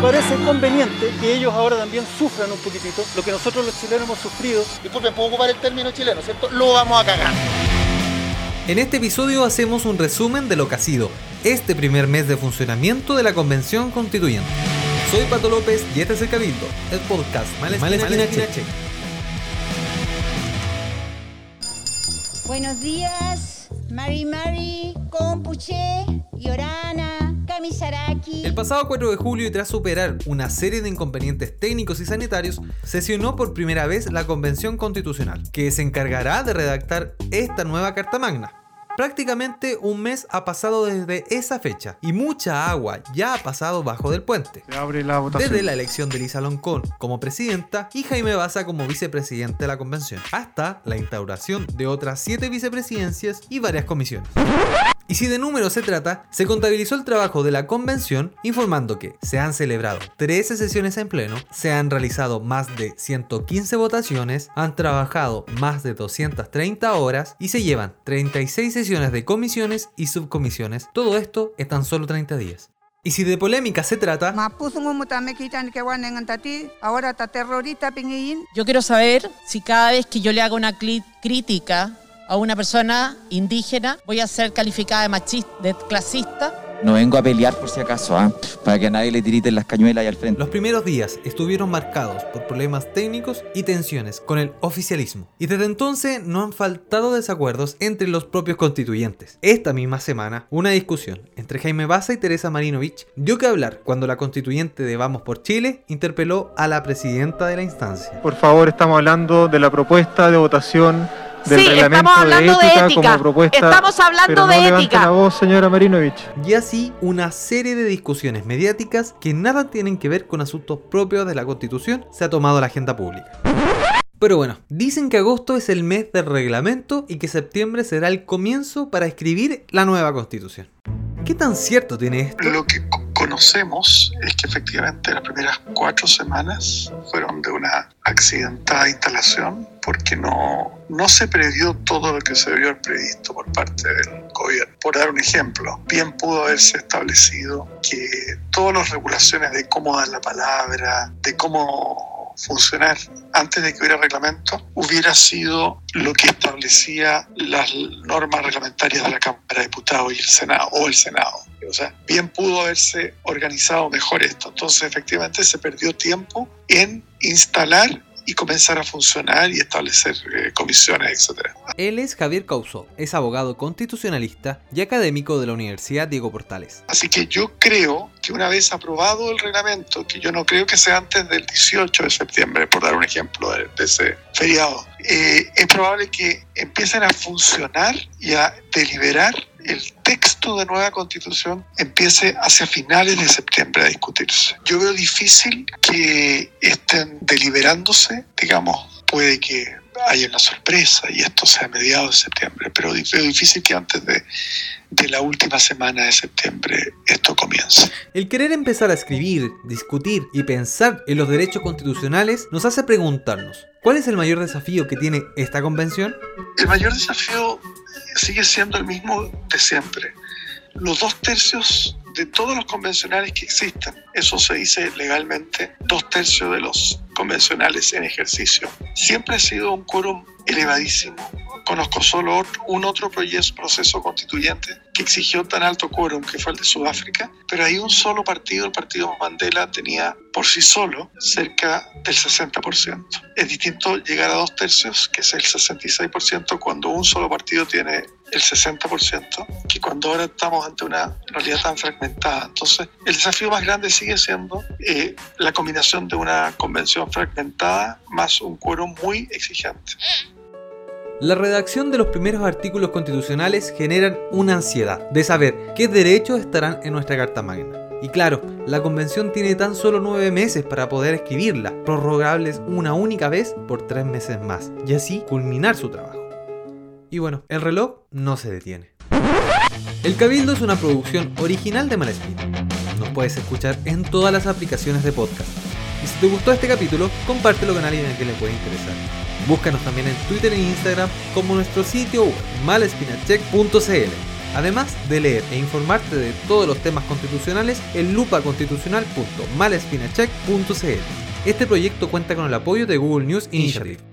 Me parece conveniente que ellos ahora también sufran un poquitito lo que nosotros los chilenos hemos sufrido. Disculpen, puedo ocupar el término chileno, ¿cierto? Lo vamos a cagar. En este episodio hacemos un resumen de lo que ha sido este primer mes de funcionamiento de la Convención Constituyente. Soy Pato López y este es el Cabildo, el podcast Malespina Cheche. Buenos días, Mari Mari, Compuche, Yorana, El pasado 4 de julio y tras superar una serie de inconvenientes técnicos y sanitarios, sesionó por primera vez la Convención Constitucional, que se encargará de redactar esta nueva Carta Magna. Prácticamente un mes ha pasado desde esa fecha y mucha agua ya ha pasado bajo del puente. Se abre la votación. Desde la elección de Lisa Loncón como presidenta y Jaime Baza como vicepresidente de la convención, hasta la instauración de otras siete vicepresidencias y varias comisiones. Y si de números se trata, se contabilizó el trabajo de la convención informando que se han celebrado 13 sesiones en pleno, se han realizado más de 115 votaciones, han trabajado más de 230 horas y se llevan 36 sesiones de comisiones y subcomisiones. Todo esto en tan solo 30 días. Y si de polémica se trata, ahora está terrorista pingüín. Yo quiero saber si cada vez que yo le hago una crítica a una persona indígena voy a ser calificada de machista, de clasista. No vengo a pelear por si acaso, ¿ah? para que a nadie le tiriten las cañuelas ahí al frente. Los primeros días estuvieron marcados por problemas técnicos y tensiones con el oficialismo. Y desde entonces no han faltado desacuerdos entre los propios constituyentes. Esta misma semana, una discusión entre Jaime Baza y Teresa Marinovich dio que hablar cuando la constituyente de Vamos por Chile interpeló a la presidenta de la instancia. Por favor, estamos hablando de la propuesta de votación del Sí, reglamento estamos hablando de ética, ética. como propuesta. Estamos hablando pero no de ética. la voz, señora Marinovich. Y así una serie de discusiones mediáticas que nada tienen que ver con asuntos propios de la constitución se ha tomado a la agenda pública. Pero bueno, dicen que agosto es el mes del reglamento y que septiembre será el comienzo para escribir la nueva constitución. ¿Qué tan cierto tiene esto? Lo que co- conocemos es que efectivamente las primeras cuatro semanas fueron de una accidentada instalación porque no, no se previó todo lo que se haber previsto por parte del gobierno. Por dar un ejemplo, bien pudo haberse establecido que todas las regulaciones de cómo dar la palabra, de cómo funcionar antes de que hubiera reglamento, hubiera sido lo que establecía las normas reglamentarias de la Cámara de Diputados y el Senado, o el Senado. O sea, bien pudo haberse organizado mejor esto. Entonces, efectivamente, se perdió tiempo en instalar y comenzar a funcionar y establecer eh, comisiones, etcétera. Él es Javier Causó, es abogado constitucionalista y académico de la Universidad Diego Portales. Así que yo creo que una vez aprobado el reglamento, que yo no creo que sea antes del 18 de septiembre, por dar un ejemplo de, de ese feriado, eh, es probable que empiecen a funcionar y a deliberar el texto de nueva constitución empiece hacia finales de septiembre a discutirse. Yo veo difícil que estén deliberándose, digamos, puede que haya una sorpresa y esto sea a mediados de septiembre, pero veo difícil que antes de, de la última semana de septiembre esto comience. El querer empezar a escribir, discutir y pensar en los derechos constitucionales nos hace preguntarnos, ¿cuál es el mayor desafío que tiene esta convención? El mayor desafío sigue siendo el mismo de siempre. Los dos tercios de todos los convencionales que existen, eso se dice legalmente, dos tercios de los convencionales en ejercicio. Siempre ha sido un quórum elevadísimo. Conozco solo un otro proceso constituyente que exigió tan alto quórum, que fue el de Sudáfrica, pero ahí un solo partido, el partido Mandela, tenía por sí solo cerca del 60%. Es distinto llegar a dos tercios, que es el 66%, cuando un solo partido tiene el 60%, que cuando ahora estamos ante una realidad tan fragmentada. Entonces, el desafío más grande sigue siendo eh, la combinación de una convención fragmentada más un quórum muy exigente. La redacción de los primeros artículos constitucionales generan una ansiedad de saber qué derechos estarán en nuestra Carta Magna. Y claro, la convención tiene tan solo nueve meses para poder escribirla, prorrogables una única vez por tres meses más, y así culminar su trabajo. Y bueno, el reloj no se detiene. El Cabildo es una producción original de Malespín. Nos puedes escuchar en todas las aplicaciones de podcast. Y si te gustó este capítulo, compártelo con alguien a quien le puede interesar. Búscanos también en Twitter e Instagram como nuestro sitio web malespinacheck.cl. Además de leer e informarte de todos los temas constitucionales en lupaconstitucional.malespinacheck.cl. Este proyecto cuenta con el apoyo de Google News Initiative.